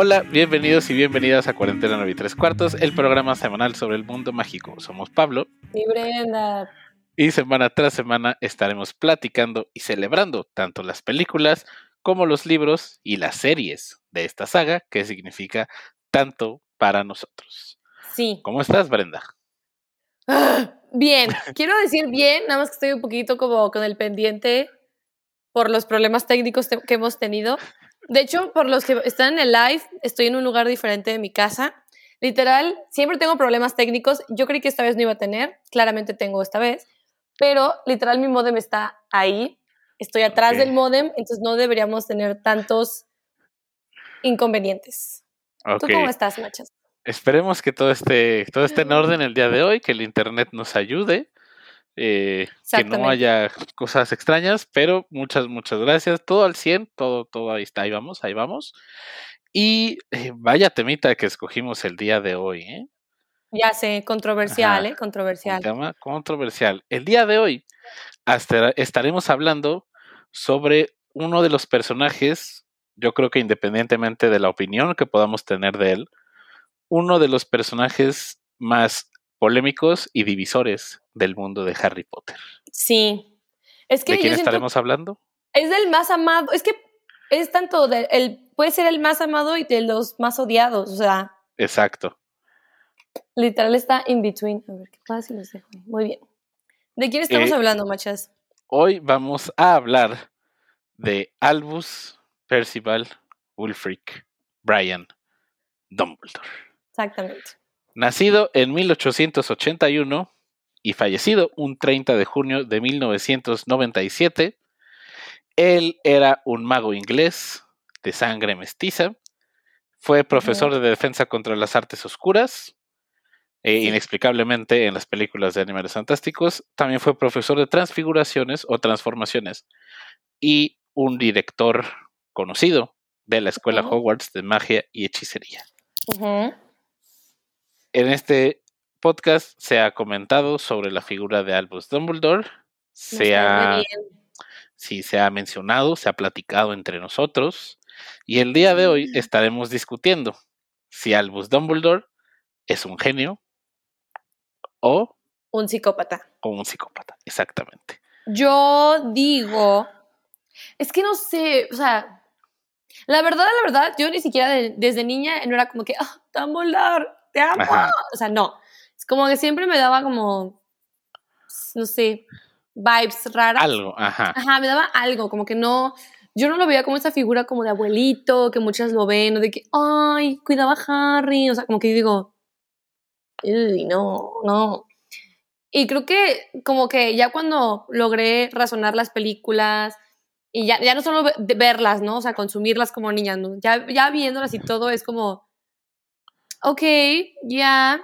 Hola, bienvenidos y bienvenidas a Cuarentena 9 y 3 cuartos, el programa semanal sobre el mundo mágico. Somos Pablo. Y Brenda. Y semana tras semana estaremos platicando y celebrando tanto las películas como los libros y las series de esta saga, que significa tanto para nosotros. Sí. ¿Cómo estás, Brenda? Bien, quiero decir bien, nada más que estoy un poquito como con el pendiente por los problemas técnicos que hemos tenido. De hecho, por los que están en el live, estoy en un lugar diferente de mi casa. Literal, siempre tengo problemas técnicos. Yo creí que esta vez no iba a tener, claramente tengo esta vez, pero literal mi modem está ahí. Estoy atrás del modem, entonces no deberíamos tener tantos inconvenientes. ¿Tú cómo estás, Machas? Esperemos que todo esté, todo esté en orden el día de hoy, que el internet nos ayude, eh, que no haya cosas extrañas, pero muchas, muchas gracias. Todo al 100, todo, todo ahí está, ahí vamos, ahí vamos. Y eh, vaya temita que escogimos el día de hoy, ¿eh? Ya sé, controversial, ¿eh? Controversial. tema controversial. El día de hoy hasta estaremos hablando sobre uno de los personajes, yo creo que independientemente de la opinión que podamos tener de él, uno de los personajes más polémicos y divisores del mundo de Harry Potter. Sí. Es que ¿De quién estaremos hablando? Es del más amado. Es que es tanto del, el, puede ser el más amado y de los más odiados. O sea. Exacto. Literal está in between. A ver, ¿qué pasa si los dejo? Muy bien. ¿De quién estamos eh, hablando, machas? Hoy vamos a hablar de Albus Percival Wulfric Brian Dumbledore. Exactamente. Nacido en 1881 y fallecido un 30 de junio de 1997, él era un mago inglés de sangre mestiza, fue profesor de defensa contra las artes oscuras, e inexplicablemente en las películas de Animales Fantásticos, también fue profesor de transfiguraciones o transformaciones y un director conocido de la Escuela Hogwarts de Magia y Hechicería. En este podcast se ha comentado sobre la figura de Albus Dumbledore. Se ha, sí, se ha mencionado, se ha platicado entre nosotros. Y el día de hoy estaremos discutiendo si Albus Dumbledore es un genio o un psicópata. O un psicópata, exactamente. Yo digo, es que no sé, o sea, la verdad, la verdad, yo ni siquiera desde niña no era como que, ah, Dumbledore, te amo. O sea, no. Es como que siempre me daba como, no sé, vibes raras. Algo, ajá. Ajá, me daba algo, como que no, yo no lo veía como esa figura como de abuelito, que muchas lo ven, o de que, ay, cuidaba a Harry, o sea, como que digo, uy, no, no. Y creo que como que ya cuando logré razonar las películas, y ya, ya no solo verlas, ¿no? O sea, consumirlas como niñas, ¿no? Ya, ya viéndolas y todo es como, okay, yeah,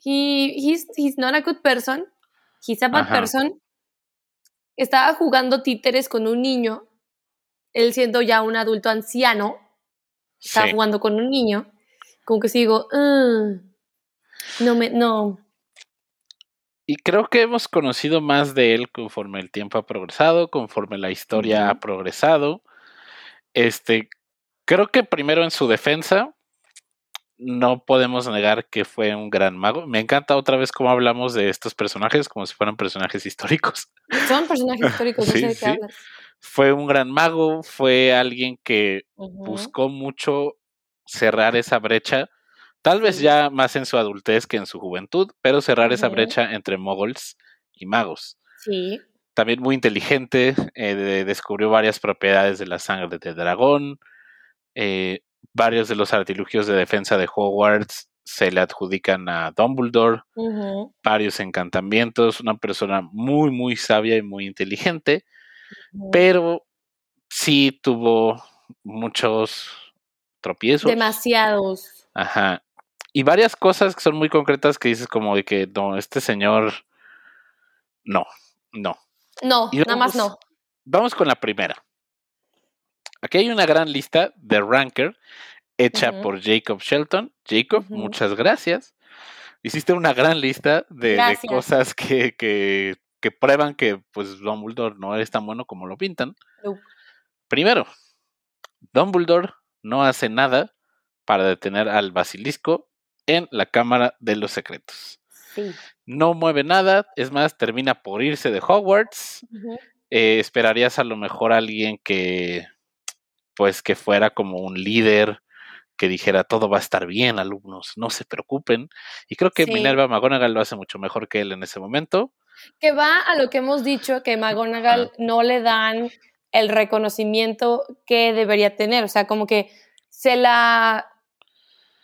he, he's, he's not a good person, he's a bad person. Estaba jugando títeres con un niño, él siendo ya un adulto anciano, estaba jugando con un niño, como que sigo, no me, no. Y creo que hemos conocido más de él conforme el tiempo ha progresado, conforme la historia ha progresado. Este, creo que primero en su defensa, no podemos negar que fue un gran mago. Me encanta otra vez cómo hablamos de estos personajes como si fueran personajes históricos. Son personajes históricos, no sé de qué hablas. Fue un gran mago, fue alguien que buscó mucho cerrar esa brecha, tal vez ya más en su adultez que en su juventud, pero cerrar esa brecha entre moguls y magos. Sí. También muy inteligente, eh, descubrió varias propiedades de la sangre de dragón, eh, varios de los artilugios de defensa de Hogwarts se le adjudican a Dumbledore, varios encantamientos, una persona muy, muy sabia y muy inteligente, pero sí tuvo muchos tropiezos. Demasiados. Ajá. Y varias cosas que son muy concretas que dices como de que no, este señor, no, no. No, nada más no. Vamos con la primera. Aquí hay una gran lista de Ranker hecha por Jacob Shelton. Jacob, muchas gracias. Hiciste una gran lista de, cosas que, que, que, prueban que pues Dumbledore no es tan bueno como lo pintan. Primero, Dumbledore no hace nada para detener al basilisco en la Cámara de los Secretos. Sí. No mueve nada, es más, termina por irse de Hogwarts. Eh, esperarías a lo mejor a alguien que, pues, que fuera como un líder, que dijera todo va a estar bien, alumnos, no se preocupen. Y creo que Sí. Minerva McGonagall lo hace mucho mejor que él en ese momento. Que va a lo que hemos dicho, que McGonagall no le dan el reconocimiento que debería tener. O sea, como que se la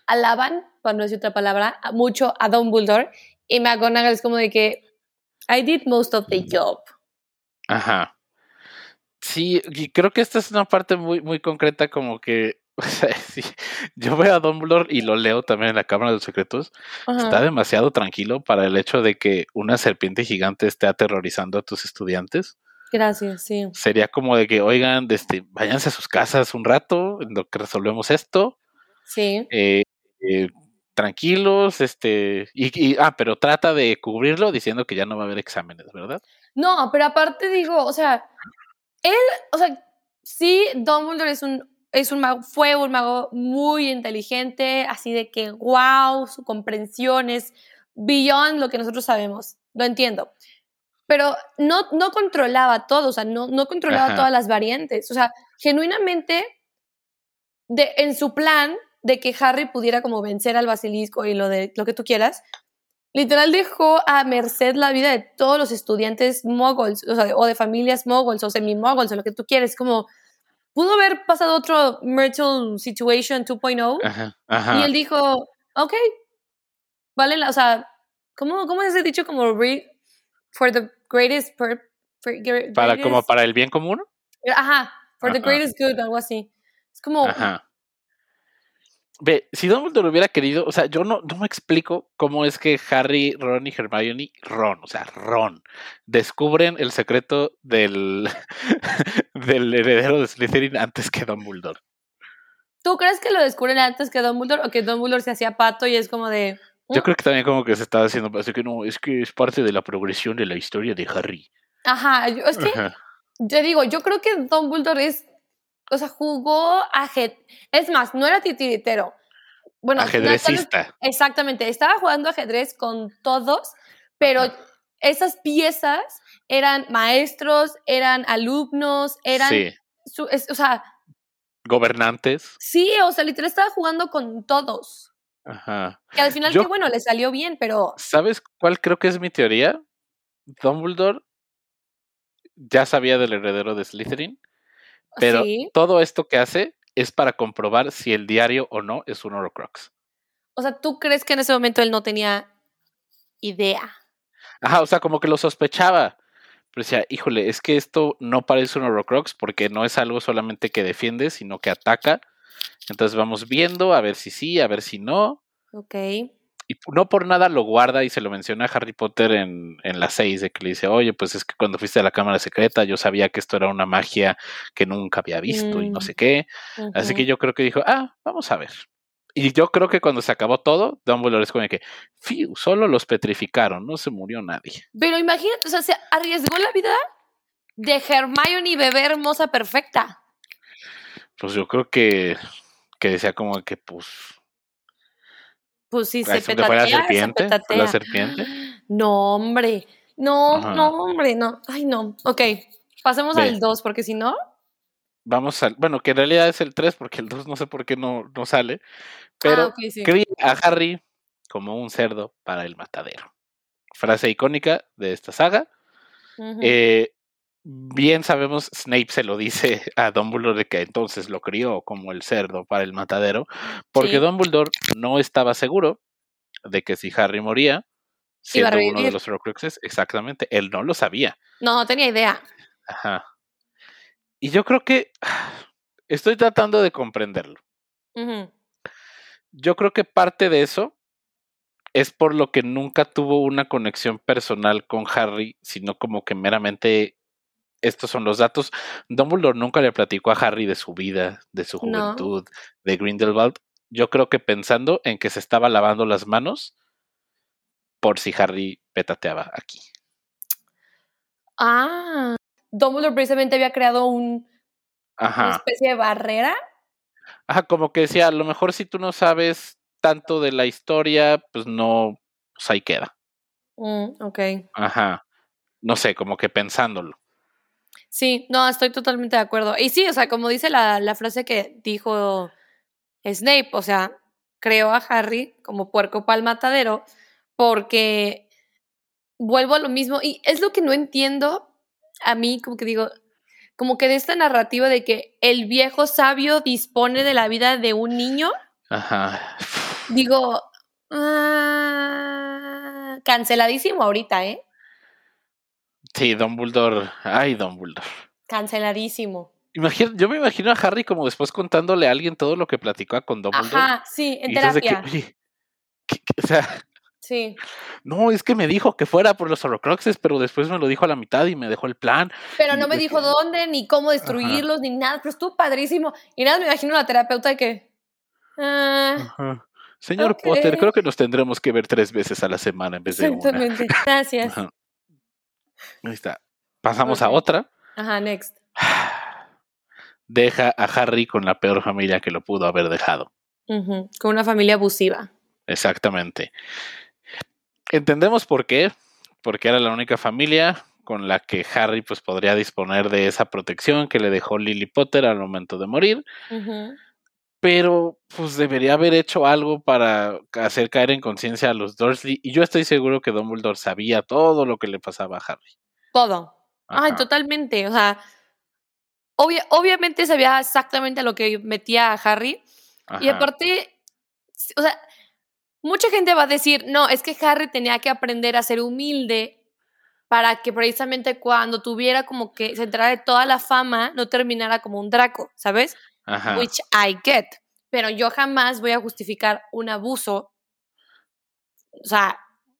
alaban, para no decir otra palabra, mucho a Dumbledore. Y McGonagall es como de que I did most of the job. Ajá. Sí, y creo que esta es una parte muy, muy concreta, como que, o sea, sí, yo veo a Dumbledore y lo leo también en la Cámara de los Secretos. Ajá. Está demasiado tranquilo para el hecho de que una serpiente gigante esté aterrorizando a tus estudiantes. Gracias, sí. Sería como de que, oigan, este, váyanse a sus casas un rato en lo que resolvemos esto. Sí. eh, eh, tranquilos, este, y, y- ah, pero trata de cubrirlo diciendo que ya no va a haber exámenes, ¿verdad? No, pero aparte digo, o sea, él, o sea, sí, Dumbledore es un, es un mago, fue un mago muy inteligente, así de que, wow, su comprensión es beyond lo que nosotros sabemos, lo entiendo. Pero no, no controlaba todo, o sea, no, no controlaba Ajá. todas las variantes. O sea, genuinamente, de, en su plan de que Harry pudiera como vencer al basilisco y lo de lo que tú quieras, literal dejó a merced la vida de todos los estudiantes moguls, o sea, de- o de familias moguls o semi-moguls o lo que tú quieres, como pudo haber pasado otro Myrtle Situation 2.0 Ajá, y él dijo, ok, vale, la, o sea, ¿cómo, cómo es ese dicho como read for the greatest pur- for Para, como para el bien común. Ajá, for the Ajá. greatest good, algo así. Es como, Ajá. Ve, si Dumbledore hubiera querido, o sea, yo no, no me explico cómo es que Harry, Ron y Hermione, Ron, o sea, Ron, descubren el secreto del, del heredero de Slytherin antes que Dumbledore. ¿tú crees que lo descubren antes que Dumbledore o que Dumbledore se hacía pato y es como de... Yo "Mm, creo que también como que se estaba haciendo, así que no, es que es parte de la progresión de la historia de Harry. Ajá, yo- es que Ajá. te digo, yo creo que Dumbledore es, o sea, jugó ajedrez. Es más, no era titiritero. Bueno, no, Ajedrecista. exactamente, estaba jugando ajedrez con todos, pero esas piezas eran maestros, eran alumnos, eran, Sí. su- es- o sea, Gobernantes. sí, o sea, literal estaba jugando con todos. Ajá. Que al final, Yo- que bueno, le salió bien, pero ¿Sabes cuál creo que es mi teoría? Dumbledore ya sabía del heredero de Slytherin, pero sí. todo esto que hace es para comprobar si el diario o no es un Horcrux. O sea, ¿tú crees que en ese momento él no tenía idea? Ajá, o sea, como que lo sospechaba. Pero decía, híjole, es que esto no parece un Horcrux porque no es algo solamente que defiende, sino que ataca. Entonces vamos viendo a ver si sí, a ver si no. Ok. Y no por nada lo guarda y se lo menciona a Harry Potter en, en las seis, de que le dice, oye, pues es que cuando fuiste a la cámara secreta yo sabía que esto era una magia que nunca había visto y no Mm. sé qué. Así que yo creo que dijo, ah, vamos a ver. Y yo creo que cuando se acabó todo, Dumbledore es como que, fiu, solo los petrificaron, no se murió nadie. Pero imagínate, o sea, se arriesgó la vida de Hermione bebé hermosa perfecta. Pues yo creo que, que decía como que, pues, Pues sí, se fue la petatea, se fue la petatea. serpiente. No, hombre. No, Ajá. no, hombre, no. Ay, no. Ok, pasemos Ve. al 2, porque si no... Vamos al, bueno, que en realidad es el 3, porque el 2 no sé por qué no, no sale. Pero ah, ok, sí. cría a Harry como un cerdo para el matadero. Frase icónica de esta saga. Eh, bien sabemos, Snape se lo dice a Dumbledore de que entonces lo crió como el cerdo para el matadero, porque Sí. Dumbledore no estaba seguro de que si Harry moría, siendo uno de los Horcruxes, exactamente, él no lo sabía. No, no tenía idea. Ajá. Y yo creo que estoy tratando de comprenderlo. Yo creo que parte de eso es por lo que nunca tuvo una conexión personal con Harry, sino como que meramente estos son los datos. Dumbledore nunca le platicó a Harry de su vida, de su No. juventud, de Grindelwald. Yo creo que pensando en que se estaba lavando las manos por si Harry petateaba aquí. Ah, Dumbledore precisamente había creado un- una especie de barrera. Ajá, como que decía, a lo mejor si tú no sabes tanto de la historia, pues no, pues ahí queda. Mm, ok. Ajá. No sé, como que pensándolo. Sí, no, estoy totalmente de acuerdo. Y sí, o sea, como dice la, la frase que dijo Snape, o sea, creó a Harry como puerco pa'l matadero porque vuelvo a lo mismo y es lo que no entiendo a mí, como que digo, como que de esta narrativa de que el viejo sabio dispone de la vida de un niño. Ajá. Digo, ah, canceladísimo ahorita, ¿eh? Sí, Dumbledore. Ay, Dumbledore. Canceladísimo. Imagina, yo me imagino a Harry como después contándole a alguien todo lo que platicó con Dumbledore. Ajá, sí, en que, terapia. oye, ¿qué- qué? o sea, Sí. no, es que me dijo que fuera por los Horrocruxes, pero después me lo dijo a la mitad y me dejó el plan. Pero no me dijo que- dónde, ni cómo destruirlos, ni nada, pero estuvo padrísimo. Y nada, me imagino la terapeuta de que. ah, Ajá. Señor. Potter, creo que nos tendremos que ver tres veces a la semana en vez de una. exactamente. Gracias. Ajá. Ahí está. Pasamos a otra. Ajá, next. Deja a Harry con la peor familia que lo pudo haber dejado. Con una familia abusiva. Exactamente. Entendemos por qué, porque era la única familia con la que Harry pues podría disponer de esa protección que le dejó Lily Potter al momento de morir, Ujú. Pero pues debería haber hecho algo para hacer caer en conciencia a los Dursley y yo estoy seguro que Dumbledore sabía todo lo que le pasaba a Harry. Todo. Ay, totalmente. O sea, obvia- obviamente sabía exactamente lo que metía a Harry. Y aparte, o sea, mucha gente va a decir, no, es que Harry tenía que aprender a ser humilde para que precisamente cuando tuviera como que se entrara de toda la fama, no terminara como un Draco, ¿sabes? Ajá. Which I get. Pero yo jamás voy a justificar un abuso. O sea,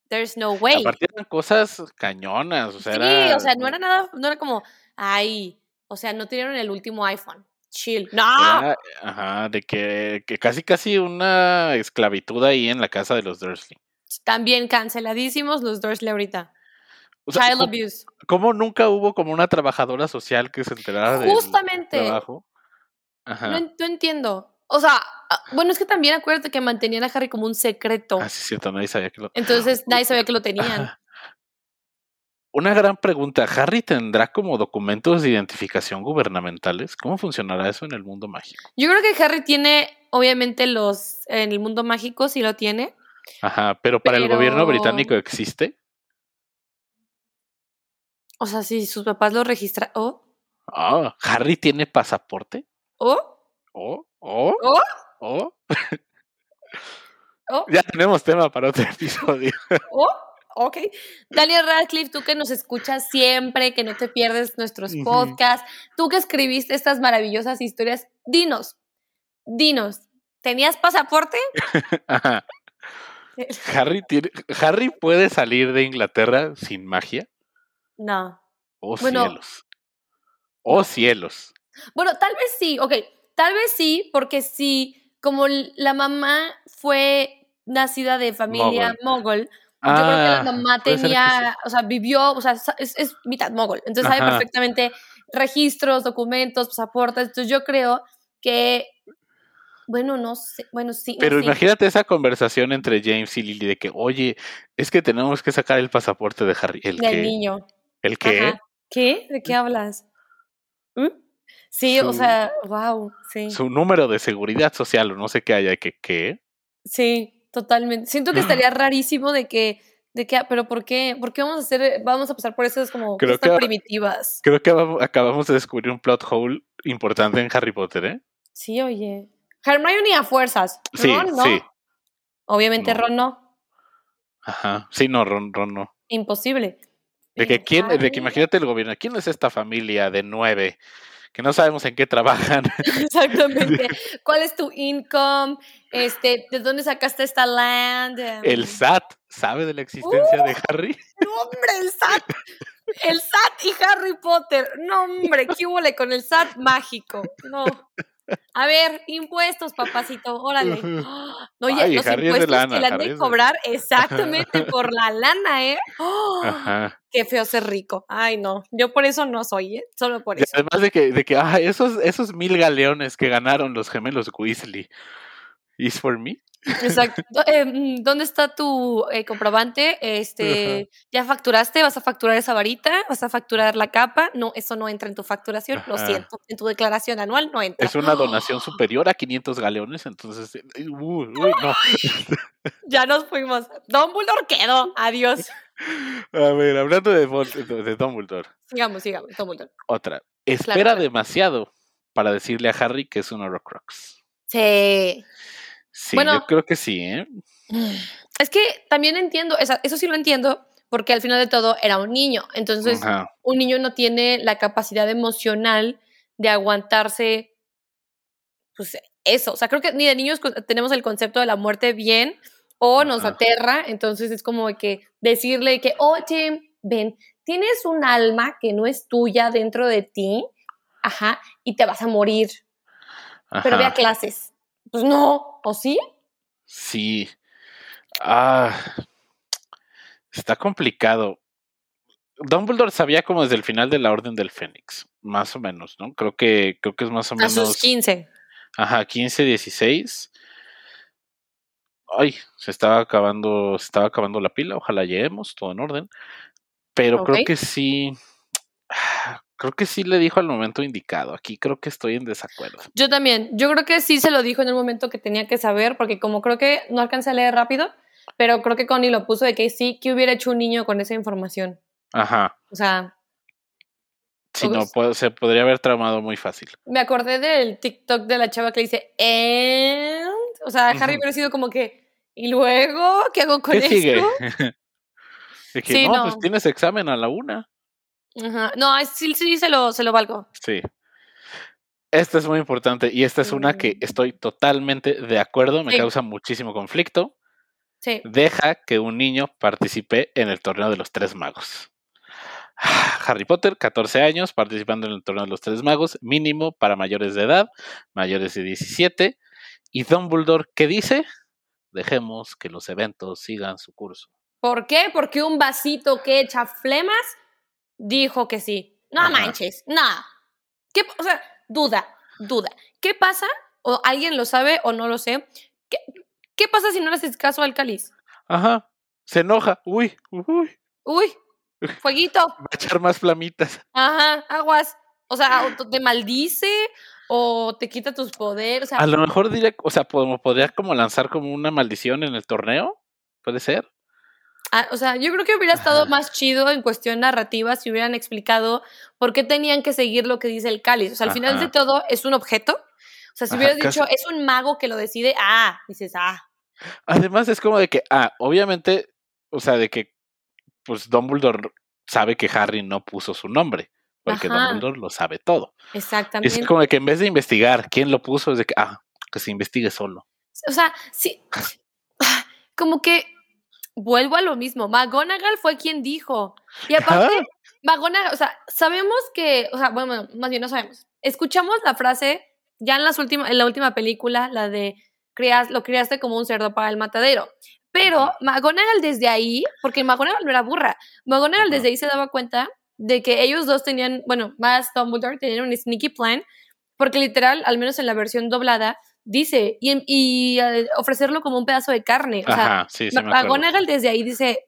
there's no way. Aparte eran cosas cañonas, o sea, Sí, era- o sea, no era nada, no era como, ay, o sea, no tenían el último iPhone. Chill. No. era, ajá, de que, que casi casi una esclavitud ahí en la casa de los Dursley. También canceladísimos los Dursley ahorita. O sea, Child ¿cómo, abuse. cómo nunca hubo como una trabajadora social que se enterara del Justamente. trabajo? Ajá. No, en- no entiendo. O sea, ah, bueno, es que también acuérdate que mantenían a Harry como un secreto. Ah, sí, cierto, nadie sabía que lo. Entonces nadie sabía que lo tenían. Ajá. Una gran pregunta, ¿Harry tendrá como documentos de identificación gubernamentales? ¿Cómo funcionará eso en el mundo mágico? Yo creo que Harry tiene, obviamente, los. En el mundo mágico sí lo tiene. Ajá, pero para el gobierno británico existe. O sea, si sus papás lo registran. Oh, Ah, ¿Harry tiene pasaporte? Oh, Oh, oh, oh, oh. oh. Ya tenemos tema para otro episodio. Oh, ok. Daniel Radcliffe, tú que nos escuchas siempre, que no te pierdes nuestros Ujú. podcasts, tú que escribiste estas maravillosas historias, dinos, dinos, ¿tenías pasaporte? Ajá. Harry tiene, Harry puede salir de Inglaterra sin magia. No. Oh Bueno. cielos. Oh cielos. Bueno, tal vez sí, ok, tal vez sí, porque sí, como la mamá fue nacida de familia mogol, yo creo que la Ah, mamá tenía, o sea, vivió, o sea, es, es mitad mogol, entonces sabe perfectamente registros, documentos, pasaportes, entonces yo creo que, bueno, no sé, bueno, sí. Pero imagínate esa conversación entre James y Lily de que, oye, es que tenemos que sacar el pasaporte de Harry. ¿El Del niño. ¿El qué? ¿Qué? ¿De qué hablas? ¿Mm? Sí, o sea, wow, sí. Su número de seguridad social o no sé qué haya, que qué. Sí, totalmente. Siento que estaría rarísimo de que, de que, pero ¿por qué? ¿Por qué vamos a hacer, vamos a pasar por esas como Creo que- primitivas? Creo que acab- acabamos de descubrir un plot hole importante en Harry Potter, ¿eh? Sí, oye. Hermione a fuerzas. Sí, Ron no. sí. Obviamente No. Ron no. Ajá. Sí, no, Ron, Ron no. Imposible. De que Pero quién, de que imagínate el gobierno, ¿quién es esta familia de nueve? Que no sabemos en qué trabajan. Exactamente. ¿Cuál es tu income? Este, ¿de dónde sacaste esta land? Em, El SAT sabe de la existencia Uh. de Harry. No, hombre, el SAT. El SAT y Harry Potter. No, hombre, ¿qué hubo con el SAT mágico? No. A ver, impuestos, papacito, órale. Oye, Ay, los impuestos lana, que le han de cobrar exactamente por la lana, ¿eh? ¡Oh! Ajá. Qué feo ser rico. Ay, no, yo por eso no soy, ¿eh? Solo por Y eso. además de que, de que ah, esos, esos mil galeones que ganaron los gemelos Weasley. ¿Is for me? Exacto. Eh, mm, ¿Dónde está tu eh, comprobante? Este, ¿ya facturaste? ¿Vas a facturar esa varita? ¿Vas a facturar la capa? No, eso no entra en tu facturación. Lo siento. En tu declaración anual no entra. Es una donación superior a 500 galeones, entonces. eh, Uy, no. Ya nos fuimos. Dumbledore quedó. Adiós. A ver, hablando de, de de Dumbledore, Sigamos, sigamos. Dumbledore. otra. Espera claro. demasiado para decirle a Harry que es un Horrocrux. Sí. Sí, Bueno. yo creo que sí, ¿eh? Es que también entiendo, eso sí lo entiendo, porque al final de todo era un niño. Entonces, Ajá. un niño no tiene la capacidad emocional de aguantarse, pues eso. O sea, creo que ni de niños tenemos el concepto de la muerte bien o nos Ajá. aterra. Entonces, es como que decirle que, oye, ven, tienes un alma que no es tuya dentro de ti, ajá, y te vas a morir, pero ve a clases. Pues no, ¿o sí? Sí. Ah. Está complicado. Dumbledore sabía como desde el final de la Orden del Fénix, más o menos, ¿no? Creo que, creo que es más o A menos. sus 15. Ajá, 15, 16. Ay, se estaba acabando, se estaba acabando la pila, ojalá lleguemos, todo en orden. Pero creo que sí. Creo que sí le dijo al momento indicado. Aquí creo que estoy en desacuerdo. Yo también. Yo creo que sí se lo dijo en el momento que tenía que saber, porque como creo que no alcancé a leer rápido, pero creo que Connie lo puso de que sí, que hubiera hecho un niño con esa información. Ajá. O sea, Sí, no, puede- se podría haber tramado muy fácil. me acordé del TikTok de la chava que dice, "And", O sea, Harry Ujú. hubiera sido como que, ¿y luego qué hago con ¿Qué esto? sigue? Que, Sí, no, no. pues tienes examen a la una. Ajá. No, sí, sí, se lo, se lo valgo. Sí. Esta es muy importante y esta es una que Mm. estoy totalmente de acuerdo, me Sí. causa muchísimo conflicto. Sí. Deja que un niño participe en el torneo de los tres magos. Harry Potter, 14 años, participando en el torneo de los tres magos, mínimo para mayores de edad, mayores de 17. Y Dumbledore, ¿qué dice? Dejemos que los eventos sigan su curso. ¿Por qué? Porque un vasito que echa flemas dijo que sí. No Ajá. manches, no. ¿Qué, o sea, duda, duda. ¿Qué pasa? O alguien lo sabe o no lo sé. ¿Qué, qué pasa si no le haces caso al cáliz? Ajá, se enoja. Uy, uy, Uy, fueguito. va a echar más flamitas. Ajá, aguas. O sea, o te maldice o te quita tus poderes. O sea, A lo mejor diría, o sea, podría como lanzar como una maldición en el torneo. ¿Puede ser? Ah, o sea, yo creo que hubiera estado Ajá. más chido en cuestión narrativa si hubieran explicado por qué tenían que seguir lo que dice el cáliz. O sea, al final de todo es un objeto. O sea, si hubieras dicho, es un mago que lo decide, ah, dices, ah. Además es como de que, ah, obviamente, o sea, de que, pues Dumbledore sabe que Harry no puso su nombre, porque. Dumbledore lo sabe todo. Exactamente. Es como de que en vez de investigar quién lo puso, es de que, ah, que se investigue solo. O sea, sí. Como que vuelvo a lo mismo. McGonagall fue quien dijo. Y aparte, Ajá. McGonagall, o sea, sabemos que, o sea, bueno, más bien no sabemos. Escuchamos la frase ya en las últimas, en la última película, la de "Crias- lo criaste como un cerdo para el matadero. Pero. McGonagall desde ahí, porque McGonagall no era burra, McGonagall desde ahí se daba cuenta de que ellos dos tenían, bueno, más Dumbledore tenían un sneaky plan, porque literal, al menos en la versión doblada, dice, y, y, eh, ofrecerlo como un pedazo de carne. O sea, Ajá, sí, sí acuerdo. McGonagall desde ahí dice,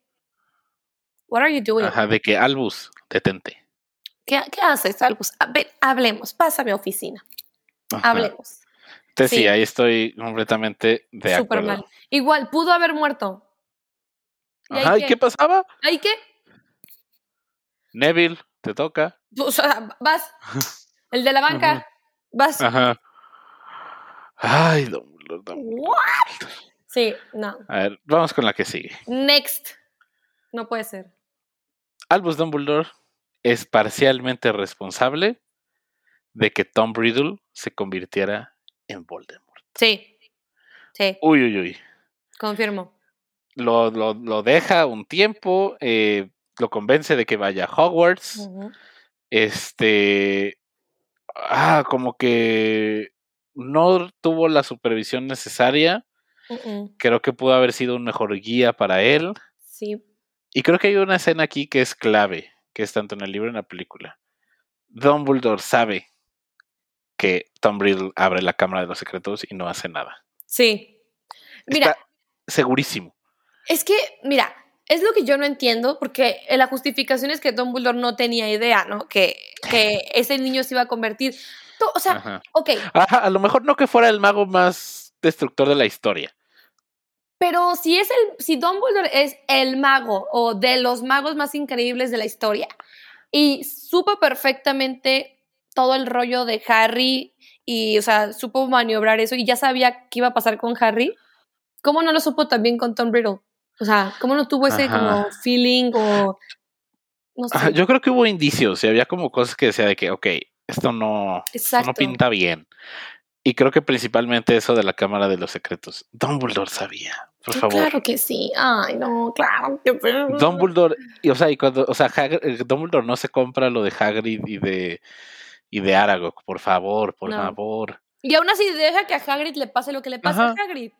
What are you doing? Ajá, de que Albus, detente. ¿Qué, ¿Qué haces, Albus? A ver, hablemos, pásame a oficina. Ajá. Hablemos. Entonces, sí. sí. ahí estoy completamente de Súper acuerdo. mal. Igual, pudo haber muerto. ¿Y Ajá, ¿y qué? qué pasaba? ¿Ahí qué? Neville, te toca. O sea, vas. El de la banca. Vas. Ajá. Ay, Dumbledore, Dumbledore. What? Sí, no. A ver, vamos con la que sigue. Next. No puede ser. Albus Dumbledore es parcialmente responsable de que Tom Riddle se convirtiera en Voldemort. Sí. Sí, Uy, uy, uy. confirmo. Lo, lo, lo deja un tiempo, eh, lo convence de que vaya a Hogwarts. Este. Ah, como que. No tuvo la supervisión necesaria. Creo que pudo haber sido un mejor guía para él. Sí. Y creo que hay una escena aquí que es clave, que es tanto en el libro y en la película. Dumbledore sabe que Tom Riddle abre la cámara de los secretos y no hace nada. Sí. Mira, Está segurísimo. es que, mira, es lo que yo no entiendo, porque eh, la justificación es que Dumbledore no tenía idea, ¿no? Que, que ese niño se iba a convertir. O sea, Ajá. ok, Ajá, a lo mejor no que fuera el mago más destructor de la historia. pero si es el, si Dumbledore es el mago o de los magos más increíbles de la historia y supo perfectamente todo el rollo de Harry y, o sea, supo maniobrar eso y ya sabía qué iba a pasar con Harry, ¿cómo no lo supo también con Tom Riddle? O sea, ¿cómo no tuvo ese Ajá. como feeling o no sé? Yo creo que hubo indicios y había como cosas que decía de que, ok, esto no, esto no pinta bien. Y creo que principalmente eso de la cámara de los secretos. Dumbledore sabía, por favor. Claro que sí. Ay, no, claro que Dumbledore, y, o sea, y cuando, o sea, Hag- eh, Dumbledore no se compra lo de Hagrid y de y de Aragog, por favor, por No. favor. Y aún así deja que a Hagrid le pase lo que le pasa Ajá. a Hagrid.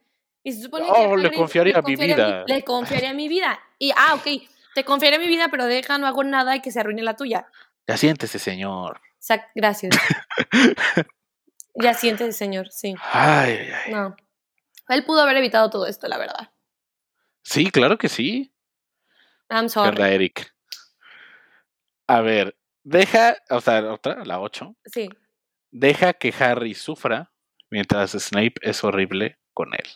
Y se supone Oh, que le Hagrid confiaría mi confiaría vida. le confiaría mi vida. Y, ah, ok, te confiaré mi vida, pero deja, no hago nada y que se arruine la tuya. Ya siéntese, señor. Gracias. ya siéntese, señor, sí. Ay, ay, ay. No. Él pudo haber evitado todo esto, la verdad. Sí, claro que sí. I'm sorry. ¿Verdad, Eric? A ver, deja, o sea, otra, la 8. Sí. Deja que Harry sufra mientras Snape es horrible con él.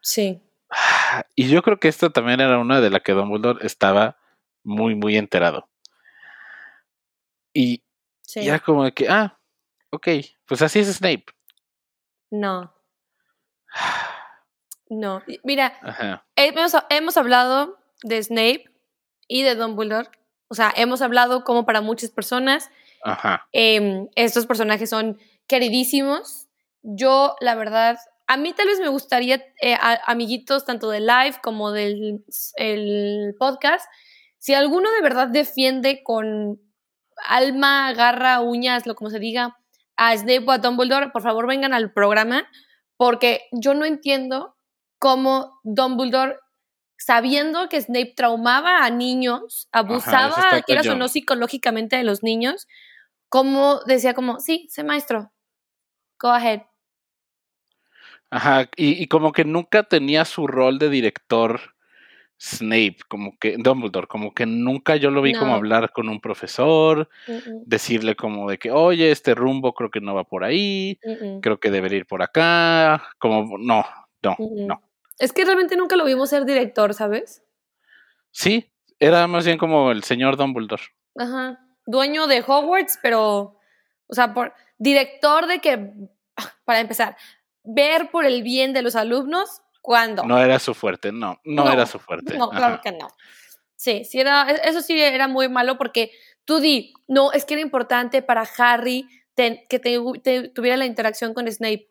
Sí. Ah, Y yo creo que esta también era una de la que Dumbledore estaba muy, muy enterado. Y Sí. y era como de que, ah, ok, pues así es Snape. No. No. Mira, Ajá, hemos, hemos hablado de Snape y de Dumbledore. O sea, hemos hablado como para muchas personas. ajá. em, estos personajes son queridísimos. Yo, la verdad, a mí tal vez me gustaría, eh, a- amiguitos, tanto del live como del el podcast, si alguno de verdad defiende con alma, garra, uñas, lo como se diga, a Snape o a Dumbledore, por favor vengan al programa, porque yo no entiendo cómo Dumbledore, sabiendo que Snape traumaba a niños, abusaba, está quieras o no, psicológicamente de los niños, como decía como, sí, sé maestro, go ahead. Ajá, y, y como que nunca tenía su rol de director Snape, como que Dumbledore, como que nunca yo lo vi como hablar con un profesor, decirle como de que, oye, este rumbo creo que no va por ahí, creo que debería ir por acá, como, no, no, no. Es que realmente nunca lo vimos ser director, ¿sabes? Sí, era más bien como el señor Dumbledore. Ajá. Dueño de Hogwarts, pero, o sea, por director de que, ah, para empezar, ver por el bien de los alumnos, ¿cuándo? No era su fuerte, no, no, No, era su fuerte. No, claro ajá. que no. Sí, sí era, e- eso sí era muy malo porque tú di, no, es que era importante para Harry ten- que te- te- tuviera la interacción con Snape.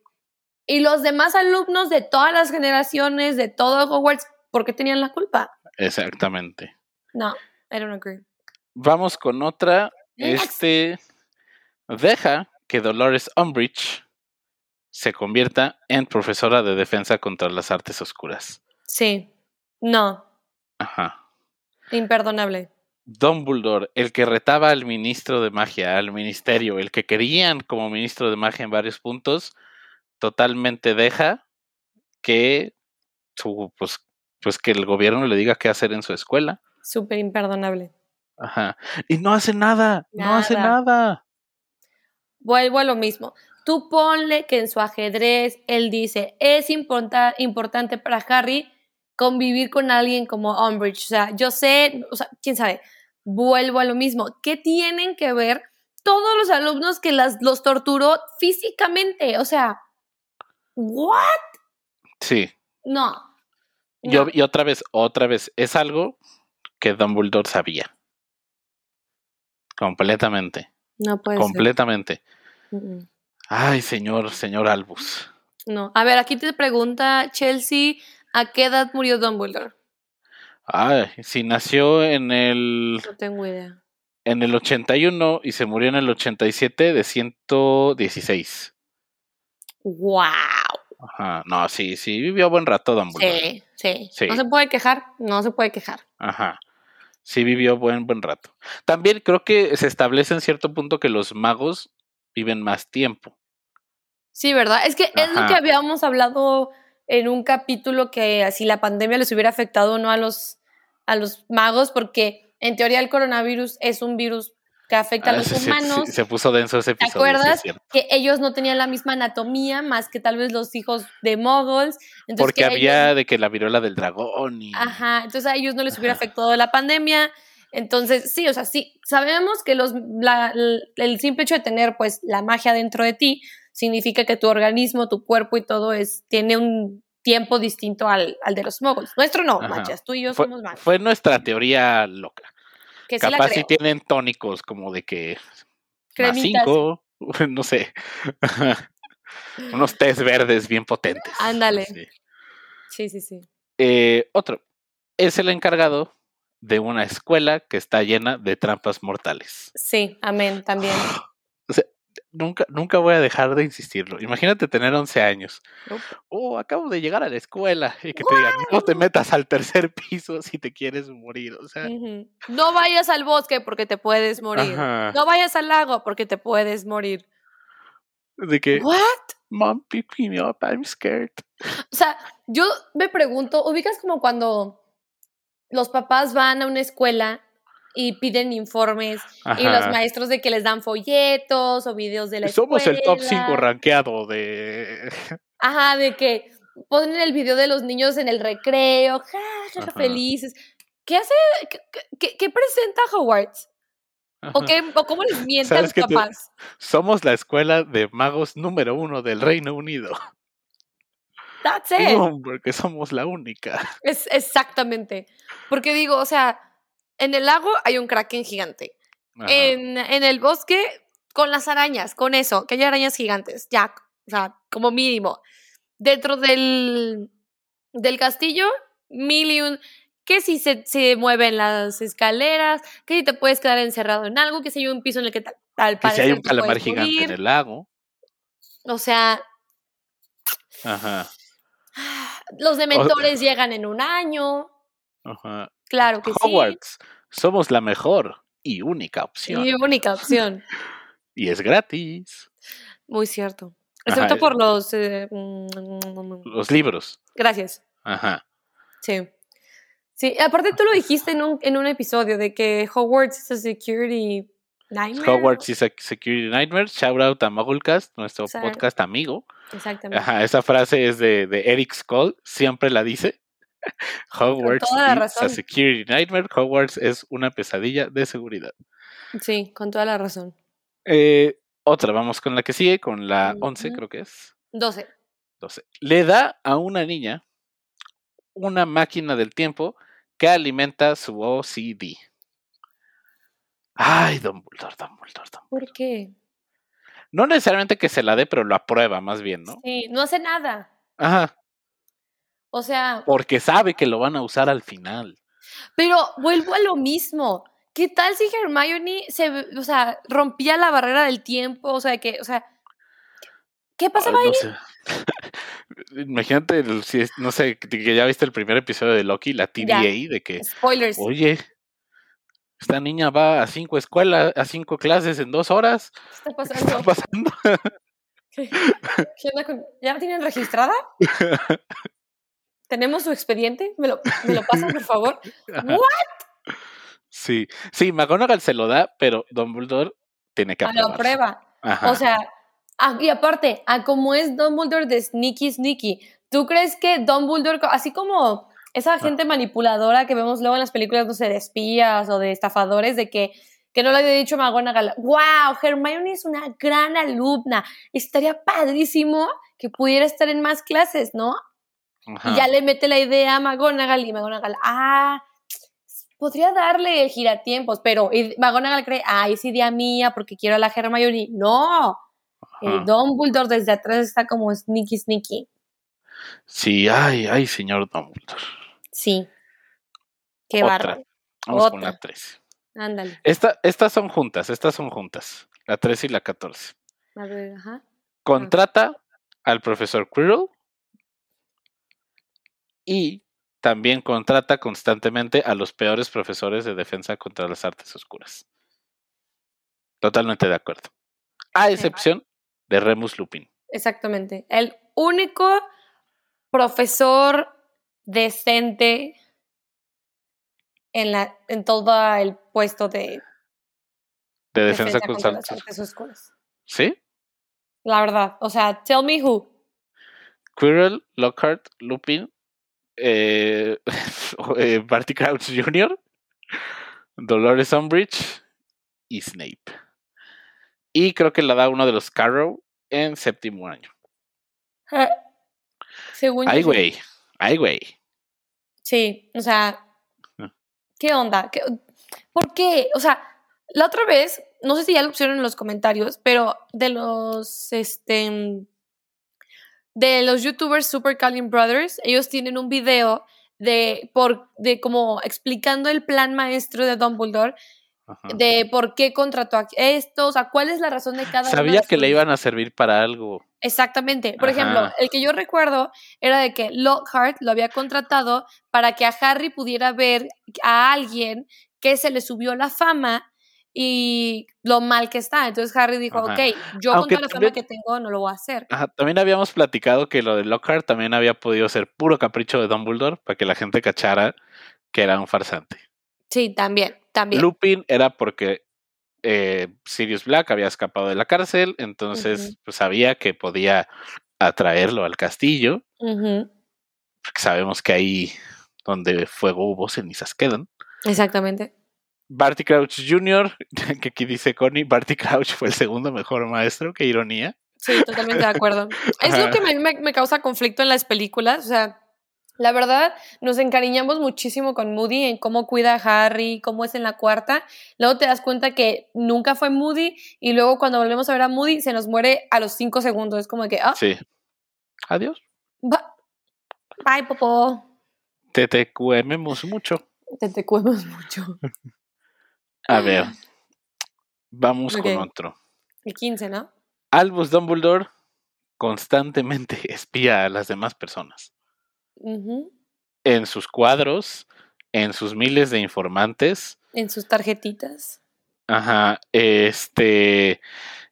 Y los demás alumnos de todas las generaciones, de todo Hogwarts, ¿por qué tenían la culpa? Exactamente. No, I don't agree. Vamos con otra. Next. Este deja que Dolores Umbridge se convierta en profesora de defensa contra las artes oscuras. Sí, no, Ajá. imperdonable. Dumbledore, el que retaba al ministro de magia, al ministerio, el que querían como ministro de magia en varios puntos, totalmente deja que su, pues, pues que el gobierno le diga qué hacer en su escuela. Súper imperdonable. Ajá. Y no hace nada, no hace Nada. nada. Vuelvo a lo mismo. Tú ponle que en su ajedrez él dice, es importa- importante para Harry convivir con alguien como Umbridge. O sea, yo sé, o sea, quién sabe. Vuelvo a lo mismo. ¿Qué tienen que ver todos los alumnos que las, los torturó físicamente? O sea, ¿what? Sí. No. Yo, y otra vez, otra vez, es algo que Dumbledore sabía. Completamente. No puede completamente. ser. Ay, señor, señor Albus. No. A ver, aquí te pregunta Chelsea, ¿a qué edad murió Dumbledore? Ay, si nació en el, No tengo idea. en el 81 y se murió en el 87 de 116. ¡Wow! Ajá. No, sí, sí, vivió buen rato Dumbledore. Sí, sí, Sí. No se puede quejar, no se puede quejar. Ajá. Sí vivió buen buen rato. También creo que se establece en cierto punto que los magos viven más tiempo. Sí, ¿verdad? Es que es lo que habíamos hablado en un capítulo que si la pandemia les hubiera afectado o no a los, a los magos, porque en teoría el coronavirus es un virus que afecta a Ah, los sí, humanos. sí, se puso denso ese ¿Te episodio. es acuerdas? que ellos no tenían la misma anatomía más que tal vez los hijos de moguls. Porque que había ellos- de que la viruela del dragón y. ajá, entonces a ellos no les hubiera afectado la pandemia. Entonces, sí, o sea, sí, sabemos que los, la- el simple hecho de tener pues la magia dentro de ti significa que tu organismo, tu cuerpo y todo es, tiene un tiempo distinto al, al de los moguls. Nuestro no, Ajá. manchas, tú y yo Fue, somos magos. fue nuestra teoría loca. Que sí Capaz si tienen tónicos como de que más cinco, no sé. Unos tés verdes bien potentes. Ándale. Sí. Sí, sí, sí. Eh, otro. Es el encargado de una escuela que está llena de trampas mortales. Sí, amén, también. Nunca, nunca voy a dejar de insistirlo. Imagínate tener 11 años. Nope. Oh, acabo de llegar a la escuela y que te digan, no te metas al tercer piso si te quieres morir. O sea. No vayas al bosque porque te puedes morir. Ajá. No vayas al lago porque te puedes morir. de que, ¿What? mom, pick me up, I'm scared. O sea, yo me pregunto, ubicas como cuando los papás van a una escuela y piden informes y los Ajá. maestros de que les dan folletos o videos de la Somos el top 5 escuela. rankeado de. Ajá, de que ponen el video de los niños en el recreo, ja, ja, ja, Ajá. felices. ¿Qué hace? ¿Qué, qué- qué presenta Hogwarts? ¿O, Ajá. qué, ¿O cómo les miente a ¿Sabes los te- papás? Somos la escuela de magos número uno del Reino Unido. That's it. No, porque somos la única. Es exactamente. Porque digo, o sea, en el lago hay un kraken gigante. En, en el bosque, con las arañas, con eso, que hay arañas gigantes, ya, o sea, como mínimo. Dentro del, del castillo, mil y un, que si se, se mueven las escaleras, que si te puedes quedar encerrado en algo, que si hay un piso en el que tal, tal que si hay un calamar gigante en el lago. O sea, Ajá. los dementores llegan en un año, Ajá. claro que sí. Hogwarts. Somos la mejor y única opción. Y única opción. Y es gratis. Muy cierto. Excepto eh. por los... eh, mm, Los libros. gracias. Ajá. Sí. Sí, aparte tú lo dijiste en un, en un episodio de que Hogwarts es a security nightmare. Hogwarts is a Security Nightmare. Shout out a Mugglecast, nuestro Sí. podcast amigo. Exactamente. Ajá, esa frase es de, de Eric Skoll, siempre la dice. Hogwarts razón. a security nightmare. Hogwarts es una pesadilla de seguridad. Sí, con toda la razón. Eh, otra, vamos con la que sigue, con la 11, Ujú. creo que es. 12. 12. Le da a una niña una máquina del tiempo que alimenta su OCD. Ay, Dumbledore, Dumbledore, Dumbledore. ¿Por qué? No necesariamente que se la dé, pero lo aprueba más bien, ¿no? Sí, no hace nada. Ajá, O sea, porque sabe que lo van a usar al final. pero vuelvo a lo mismo. ¿Qué tal si Hermione se, o sea, rompía la barrera del tiempo? O sea, que, o sea, ¿qué pasaba Ay, ahí? no sé. Imagínate, el- si es- no sé, que ya viste el primer episodio de Loki, la Ya. TVA, de que, Spoilers. oye, esta niña va a cinco escuelas, a cinco clases en dos horas. ¿Qué está ¿Qué está pasando? pasando? ¿Qué? ¿Qué onda con- ¿Ya la tienen registrada? ¿Tenemos su expediente? ¿Me lo, me lo pasan, por favor? ¿What? Sí, sí, McGonagall se lo da, pero Dumbledore tiene que A lo prueba. Ajá. O sea, ah, y aparte, a como es Dumbledore de Sneaky Sneaky, ¿tú crees que Dumbledore, así como Ah. esa gente manipuladora que vemos luego en las películas, no sé, de espías o de estafadores, de que, que no le había dicho McGonagall, wow, Hermione es una gran alumna, estaría padrísimo que pudiera estar en más clases, ¿no? Ajá. Y ya le mete la idea a McGonagall y McGonagall, ah, podría darle el giratiempos, pero McGonagall cree, ah, es idea mía porque quiero a la Hermione. No, el Ajá. Dumbledore desde atrás está como sneaky sneaky. Sí, ay, ay, señor Dumbledore. Sí. Qué Otra. bárbaro. Vamos con Otra. la 13. Ándale. Esta, estas son juntas, estas son juntas. La 13 y la 14. A ver, ajá. Contrata al profesor Quirrell y también contrata constantemente a los peores profesores de defensa contra las artes oscuras. Totalmente de acuerdo. A excepción de Remus Lupin. Exactamente. El único profesor decente en, la, en todo el puesto de, De defensa, contra contra las artes oscuras. ¿Sí? La verdad. O sea, tell me who. Quirrell, Lockhart, Lupin, eh, eh, Barty Crouch Jr., Dolores Umbridge y Snape. Y creo que la da uno de los Carrow en séptimo año. Eh, Según Ay, güey. Ay, güey. Sí, o sea, Ah. ¿qué onda? ¿Qué- ¿Por qué? O sea, la otra vez, no sé si ya lo pusieron en los comentarios, pero de los, este, de los youtubers Super Calling Brothers, ellos tienen un video de, por, de como explicando el plan maestro de Dumbledore, Ajá. de por qué contrató a estos, o sea, cuál es la razón de cada Sabía de que le iban a servir para algo. Exactamente. Por ejemplo, el que yo recuerdo era de que Lockhart lo había contratado para que a Harry pudiera ver a alguien que se le subió la fama y lo mal que está. Entonces Harry dijo, Ajá. ok, yo Aunque con toda la fama que tengo no lo voy a hacer. Ajá, También habíamos platicado que lo de Lockhart también había podido ser puro capricho de Dumbledore para que la gente cachara que era un farsante. Sí, también, también. Lupin era porque eh, Sirius Black había escapado de la cárcel, entonces pues, sabía que podía atraerlo al castillo, porque sabemos que ahí donde fuego hubo cenizas quedan. Exactamente. Barty Crouch Jr., que aquí dice Connie, Barty Crouch fue el segundo mejor maestro, qué ironía. Sí, totalmente de acuerdo. Es lo que me, me- me causa conflicto en las películas. O sea, la verdad, nos encariñamos muchísimo con Moody en cómo cuida a Harry, cómo es en la cuarta. Luego te das cuenta que nunca fue Moody y luego cuando volvemos a ver a Moody se nos muere a los cinco segundos. Es como que, ah, Sí. Adiós. bye, popo. Te te cuememos mucho. Te te cuemos mucho. A ver, vamos Ok. con otro. El 15, ¿no? Albus Dumbledore constantemente espía a las demás personas. En sus cuadros, en sus miles de informantes. En sus tarjetitas. Ajá, este,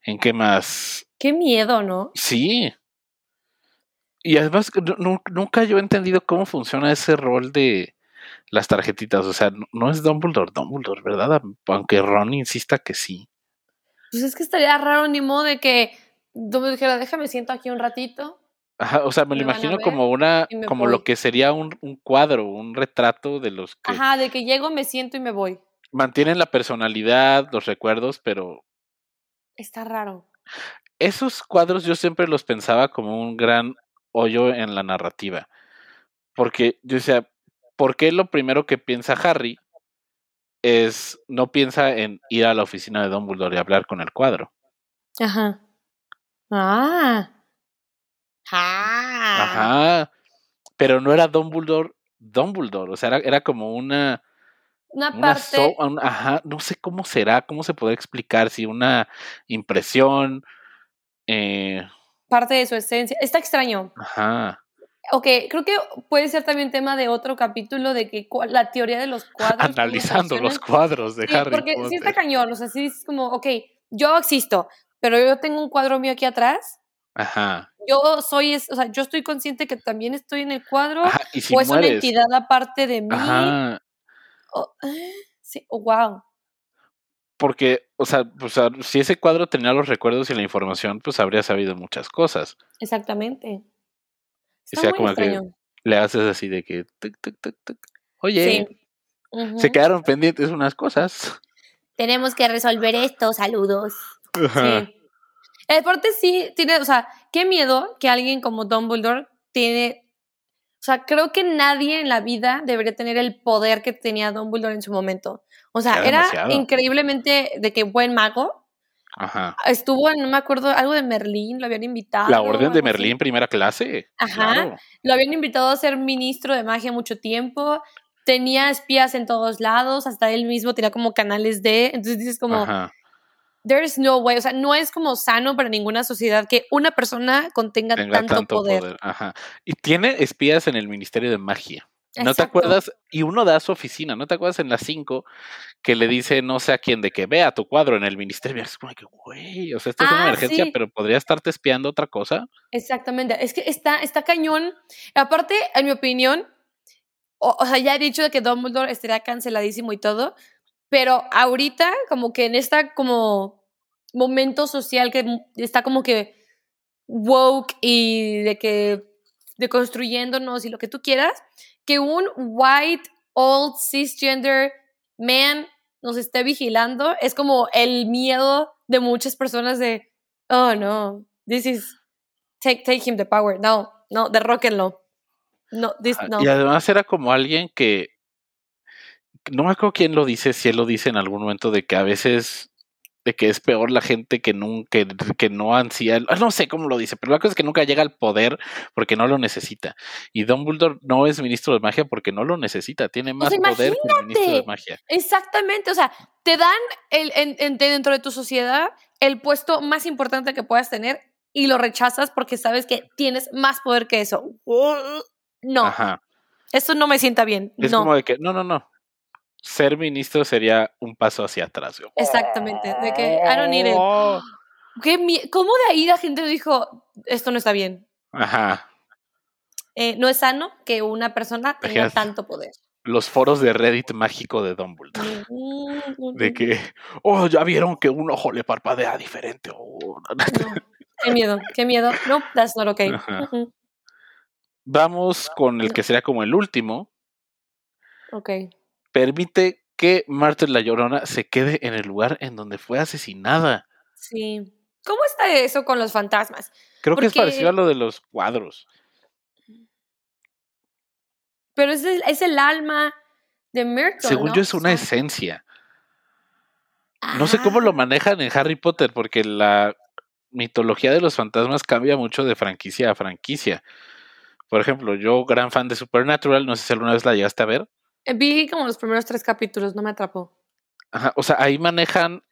¿en qué más? Qué miedo, ¿no? Sí. Y además, nu- nu- nunca yo he entendido cómo funciona ese rol de las tarjetitas. O sea, no, no es Dumbledore, Dumbledore, ¿verdad? Aunque Ron insista que sí. Pues es que estaría raro ni modo de que Dumbledore dijera, déjame siento aquí un ratito. Ajá, o sea, me lo imagino ver como una, como lo que sería un, un cuadro, un retrato de los que Ajá, de que llego, me siento y me voy. mantienen la personalidad, los recuerdos, pero Está raro. esos cuadros yo siempre los pensaba como un gran hoyo en la narrativa. Porque yo decía, ¿por qué lo primero que piensa Harry es no piensa en ir a la oficina de Dumbledore y hablar con el cuadro? Ajá. Ah. Ah. Ajá. Pero no era Dumbledore, Dumbledore, o sea, era, era como una Una Una parte. so- ajá, no sé cómo será, cómo se podrá explicar, si una impresión, eh, parte de su esencia. Está extraño. ajá, Ok, creo que puede ser también tema de otro capítulo de que la teoría de los cuadros. analizando los cuadros de Sí, Harry porque Potter. sí está cañón, o sea, sí es como, ok, yo existo, pero yo tengo un cuadro mío aquí atrás, Ajá, yo soy, o sea, yo estoy consciente que también estoy en el cuadro, ajá, y si o es una entidad aparte de mí. ajá, o- eh, sí, oh, wow. porque, o sea, pues, a- si ese cuadro tenía los recuerdos y la información, pues habría sabido muchas cosas. Exactamente. Está sea muy como que extraño. le haces así de que, tuc, tuc, tuc, oye, Sí. Ujú. se quedaron pendientes unas cosas. Tenemos que resolver esto, saludos. Ajá. Sí. El porte sí tiene, o sea, qué miedo que alguien como Dumbledore tiene. O sea, creo que nadie en la vida debería tener el poder que tenía Dumbledore en su momento. O sea, era demasiado. increíblemente de que buen mago. Ajá. Estuvo en, no me acuerdo, algo de Merlín, lo habían invitado. La Orden de así. Merlín, primera clase. Ajá. claro. Lo habían invitado a ser ministro de magia mucho tiempo. Tenía espías en todos lados, hasta él mismo tenía como canales de. Entonces dices como, Ajá. there's no way, o sea, no es como sano para ninguna sociedad que una persona contenga tenga tanto, tanto poder. poder. Ajá. Y tiene espías en el Ministerio de Magia. ¿No te acuerdas? Y uno da su oficina, ¿no te acuerdas en las 5 que le dice no sé a quién de que vea tu cuadro en el ministerio? Es como que, güey, o sea, esto es una Ah, emergencia, sí. pero podría estarte espiando otra cosa. Exactamente. Es que está, está cañón. Aparte, en mi opinión, o, o sea, ya he dicho de que Dumbledore estaría canceladísimo y todo, pero ahorita, como que en esta como momento social que está como que woke y de que deconstruyéndonos y lo que tú quieras, que un white, old, cisgender man nos esté vigilando es como el miedo de muchas personas de, oh no, this is take, take him the power. No, no, derróquenlo. No, this, Ah, no. Y además era como alguien que, no me acuerdo quién lo dice, si él lo dice en algún momento, de que a veces, de que es peor la gente que nunca, que, que no ansía, ah, no sé cómo lo dice, pero la cosa es que nunca llega al poder porque no lo necesita. Y Dumbledore no es ministro de magia porque no lo necesita, tiene más sea, poder que el ministro de magia. Exactamente, o sea, te dan el, en- en- dentro de tu sociedad el puesto más importante que puedas tener y lo rechazas porque sabes que tienes más poder que eso. No, Ajá. eso no me sienta bien. Es no, como de que, no, no, no. Ser ministro sería un paso hacia atrás. Yo, exactamente. De que I don't need it. Oh. ¿Qué mie- ¿Cómo de ahí la gente dijo, esto no está bien? Ajá. Eh, no es sano que una persona tenga tanto poder. Los foros de Reddit mágico de Dumbledore. De que, oh, ya vieron que un ojo le parpadea diferente. Oh, no, qué miedo, qué miedo. No, that's not okay. Ajá. Vamos con el que sería como el último. Ok. Permite que Marta la Llorona se quede en el lugar en donde fue asesinada. Sí. ¿Cómo está eso con los fantasmas? Creo que es parecido a lo de los cuadros. Pero es el, es el alma de Myrtle. Según ¿no? yo es una O sea, esencia. No sé cómo lo ah, manejan en Harry Potter, porque la mitología de los fantasmas cambia mucho de franquicia a franquicia. Por ejemplo, yo, gran fan de Supernatural, no sé si alguna vez la llegaste a ver. Vi como los primeros tres capítulos, no me atrapó. Ajá, o sea, ahí manejan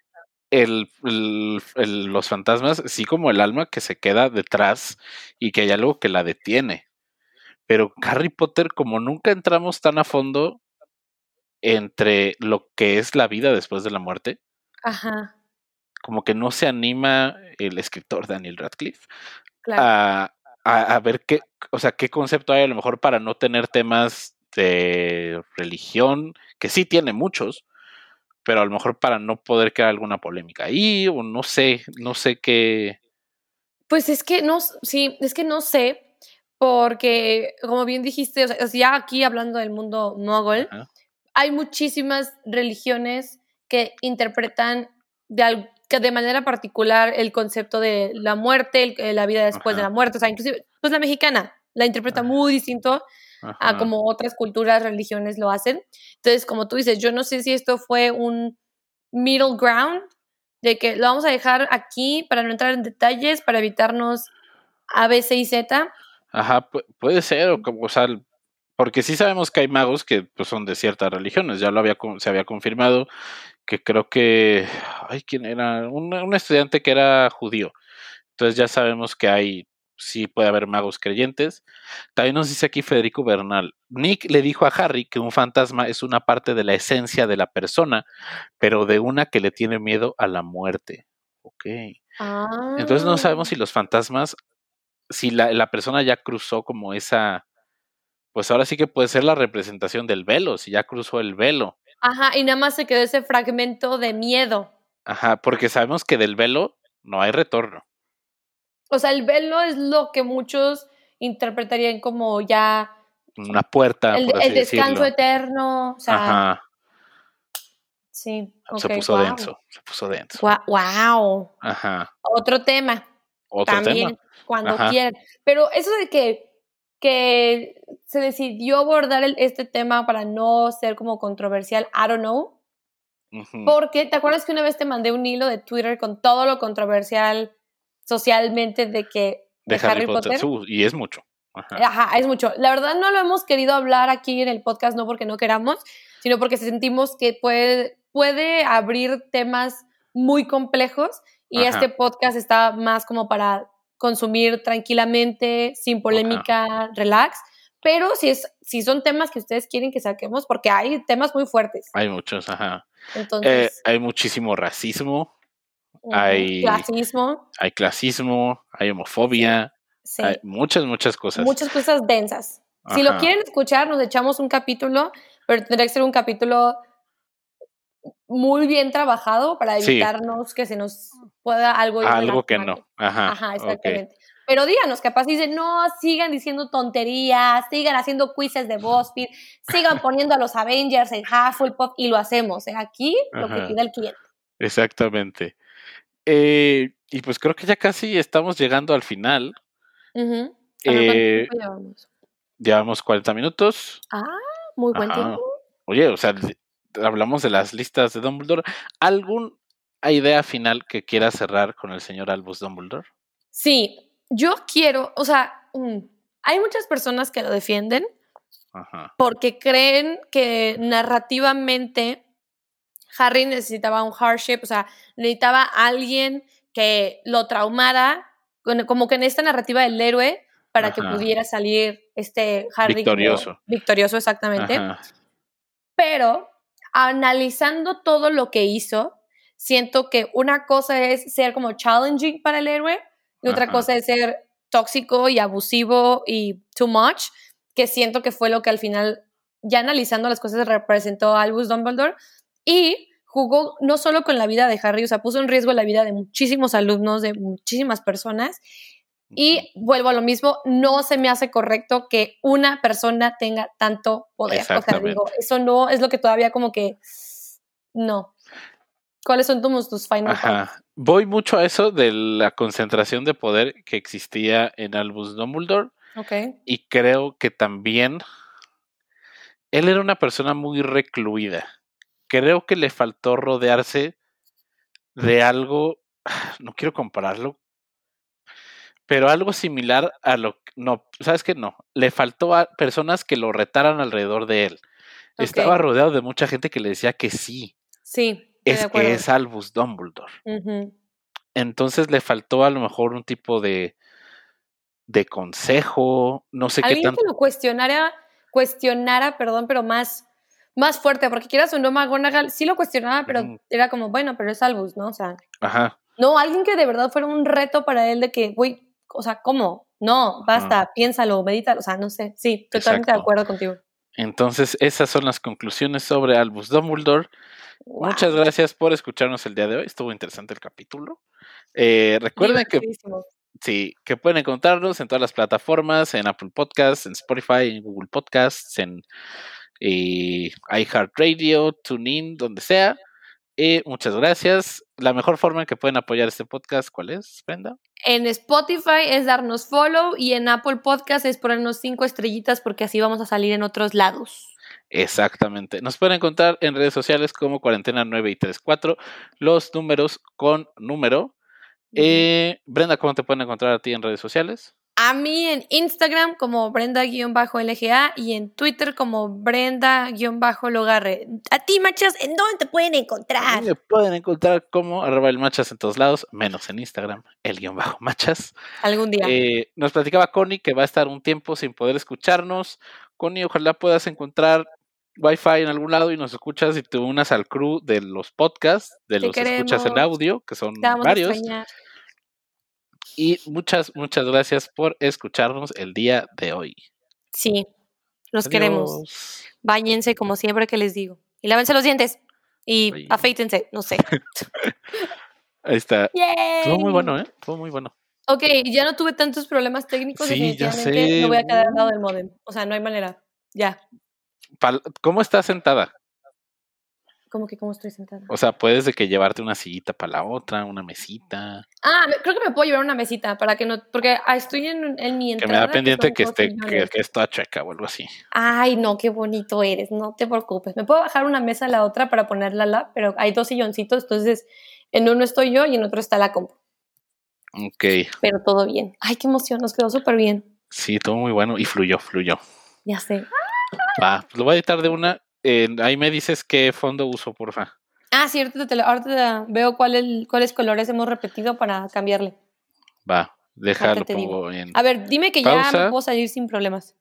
el, el- el- los fantasmas, sí como el alma que se queda detrás y que hay algo que la detiene. Pero Harry Potter, como nunca entramos tan a fondo entre lo que es la vida después de la muerte, Ajá, como que no se anima el escritor Daniel Radcliffe claro. a, a- a ver qué, o sea, qué concepto hay a lo mejor para no tener temas de religión, que sí tiene muchos, pero a lo mejor para no poder crear alguna polémica ahí, o no sé, no sé qué. Pues es que no, sí, es que no sé, porque como bien dijiste, o sea, ya aquí hablando del mundo mogul, Ajá. hay muchísimas religiones que interpretan de, que de manera particular el concepto de la muerte, el- eh, la vida después de la muerte. O sea, inclusive, pues la mexicana la interpreta muy distinto a como otras culturas, religiones lo hacen. Entonces, como tú dices, yo no sé si esto fue un middle ground, de que lo vamos a dejar aquí para no entrar en detalles, para evitarnos A, B, C y Z. Ajá, pu- puede ser, o, como, o sea, porque sí sabemos que hay magos que pues, son de ciertas religiones, ya lo había, se había confirmado, que creo que, ay, ¿quién era? Un, un estudiante que era judío, entonces ya sabemos que hay, sí puede haber magos creyentes. También nos dice aquí Federico Bernal, Nick le dijo a Harry que un fantasma es una parte de la esencia de la persona, pero de una que le tiene miedo a la muerte. Ok. Entonces no sabemos Ah. si los fantasmas, si la, la persona ya cruzó como esa, pues ahora sí que puede ser la representación del velo, si ya cruzó el velo. Ajá, y nada más se quedó ese fragmento de miedo. Ajá, porque sabemos que del velo no hay retorno. O sea, el velo es lo que muchos interpretarían como ya Una puerta, el, por así el descanso decirlo. eterno. O sea, Ajá, sí. se puso guau. denso, se puso denso. Wow. Ajá, Otro tema. otro también tema. cuando Ajá. quieran. Pero eso de que, que se decidió abordar el- este tema para no ser como controversial, I don't know. Porque, ¿te acuerdas que una vez te mandé un hilo de Twitter con todo lo controversial socialmente de que de Harry, Potter, Su- y es mucho. Ajá. Ajá, es mucho. La verdad no lo hemos querido hablar aquí en el podcast, no porque no queramos, sino porque sentimos que puede, puede abrir temas muy complejos y Ajá. este podcast está más como para consumir tranquilamente, sin polémica, relax. Pero si, es, si son temas que ustedes quieren que saquemos, porque hay temas muy fuertes. Hay muchos, ajá. Eh, Entonces, hay muchísimo racismo, hay- clasismo, hay clasismo, hay homofobia, sí. hay muchas, muchas cosas. muchas cosas densas. Si lo quieren escuchar, nos echamos un capítulo, pero tendría que ser un capítulo muy bien trabajado para Sí. evitarnos que se nos pueda algo Algo que no. Ajá. Ajá, exactamente. Pero díganos, capaz dicen, no, sigan diciendo tonterías, sigan haciendo quizzes de BuzzFeed, sigan poniendo a los Avengers en Hufflepuff y lo hacemos. ¿eh? Aquí lo que pida el cliente. Exactamente. Eh, y pues creo que ya casi estamos llegando al final. Ver, ¿cuánto Eh, llevamos? Llevamos 40 minutos. Ah, muy buen Ajá. tiempo. Oye, o sea, hablamos de las listas de Dumbledore. ¿Alguna idea final que quiera cerrar con el señor Albus Dumbledore? Sí, yo quiero, o sea, mm, hay muchas personas que lo defienden Ajá. porque creen que narrativamente Harry necesitaba un hardship, o sea, necesitaba alguien que lo traumara, como que en esta narrativa del héroe, para que Ajá. pudiera salir este Harry como Victorioso. victorioso, exactamente. Ajá. Pero analizando todo lo que hizo, siento que una cosa es ser como challenging para el héroe y otra Ajá. cosa es ser tóxico y abusivo y too much, que siento que fue lo que al final, ya analizando las cosas, representó a Albus Dumbledore y jugó no solo con la vida de Harry, o sea, puso en riesgo la vida de muchísimos alumnos, de muchísimas personas. Y vuelvo a lo mismo, no se me hace correcto que una persona tenga tanto poder. O sea, digo, eso no es lo que todavía como que no. ¿Cuáles son tus, tus final? Ajá. Voy mucho a eso de la concentración de poder que existía en Albus Dumbledore Ok. y creo que también él era una persona muy recluida. Creo que le faltó rodearse de algo, no quiero compararlo, pero algo similar a lo que, no, sabes que no, le faltó a personas que lo retaran alrededor de él. Estaba rodeado de mucha gente que le decía que sí, Sí, es que es Albus Dumbledore. Entonces le faltó a lo mejor un tipo de, de consejo, no sé qué Alguien tanto. que lo cuestionara, cuestionara, perdón, pero más, más fuerte, porque quieras o no, McGonagall sí lo cuestionaba, pero era como, bueno, pero es Albus, ¿no? O sea, Ajá, no, alguien que de verdad fuera un reto para él de que, güey, o sea, ¿cómo? No, basta, piénsalo, medítalo, o sea, no sé, sí, totalmente de acuerdo contigo. entonces esas son las conclusiones sobre Albus Dumbledore. Muchas gracias por escucharnos el día de hoy. Estuvo interesante el capítulo. Eh, recuerden que sí, que pueden encontrarnos en todas las plataformas, en Apple Podcasts, en Spotify, en Google Podcasts, en eh, iHeartRadio, TuneIn, donde sea. Eh, muchas gracias. La mejor forma en que pueden apoyar este podcast, ¿cuál es, Brenda? En Spotify es darnos follow y en Apple Podcast es ponernos cinco estrellitas porque así vamos a salir en otros lados. Exactamente. Nos pueden encontrar en redes sociales como Cuarentena 9 y 34, los números con número. Eh, Brenda, ¿cómo te pueden encontrar a ti en redes sociales? A mí en Instagram como Brenda-LGA y en Twitter como Brenda-Logarre. A ti, machas, ¿en dónde te pueden encontrar? me pueden encontrar como arroba el machas en todos lados, menos en Instagram, el guion bajo machas. Algún día. Eh, nos platicaba Connie que va a estar un tiempo sin poder escucharnos. Connie, ojalá puedas encontrar Wi-Fi en algún lado y nos escuchas y te unas al crew de los podcasts, de Te los escuchas en queremos. audio, que son a varios. Y muchas, muchas gracias por escucharnos el día de hoy. Sí, los queremos. Báñense como siempre que les digo. Y lávense los dientes. Y Ay. afeítense, no sé. Ahí está. ¡Yay! Estuvo muy bueno, ¿eh? Estuvo muy bueno. Ok, ya no tuve tantos problemas técnicos. Sí, ya sé. me voy a quedar al lado del modem. O sea, no hay manera. Ya. ¿Cómo estás sentada? ¿Cómo que cómo estoy sentada? O sea, puedes de que llevarte una sillita para la otra, una mesita. Ah, creo que me puedo llevar una mesita para que no. Porque ah, estoy en, en mi Que entrada. me da pendiente que dos esté, que, que está chueca o algo así. Ay, no, qué bonito eres. No te preocupes. Me puedo bajar una mesa a la otra para ponerla la, pero hay dos silloncitos. Entonces, en uno estoy yo y en otro está la compu. Ok. Pero todo bien. Ay, qué emoción. Nos quedó súper bien. Sí, todo muy bueno y fluyó, fluyó. Ya sé. Va, pues lo voy a editar de una. Eh, ahí me dices qué fondo uso, porfa. Ah, te lo- ahorita te- veo cuáles cuáles colores hemos repetido para cambiarle. Va, déjalo pongo en. A ver, dime que ya me puedo salir sin problemas.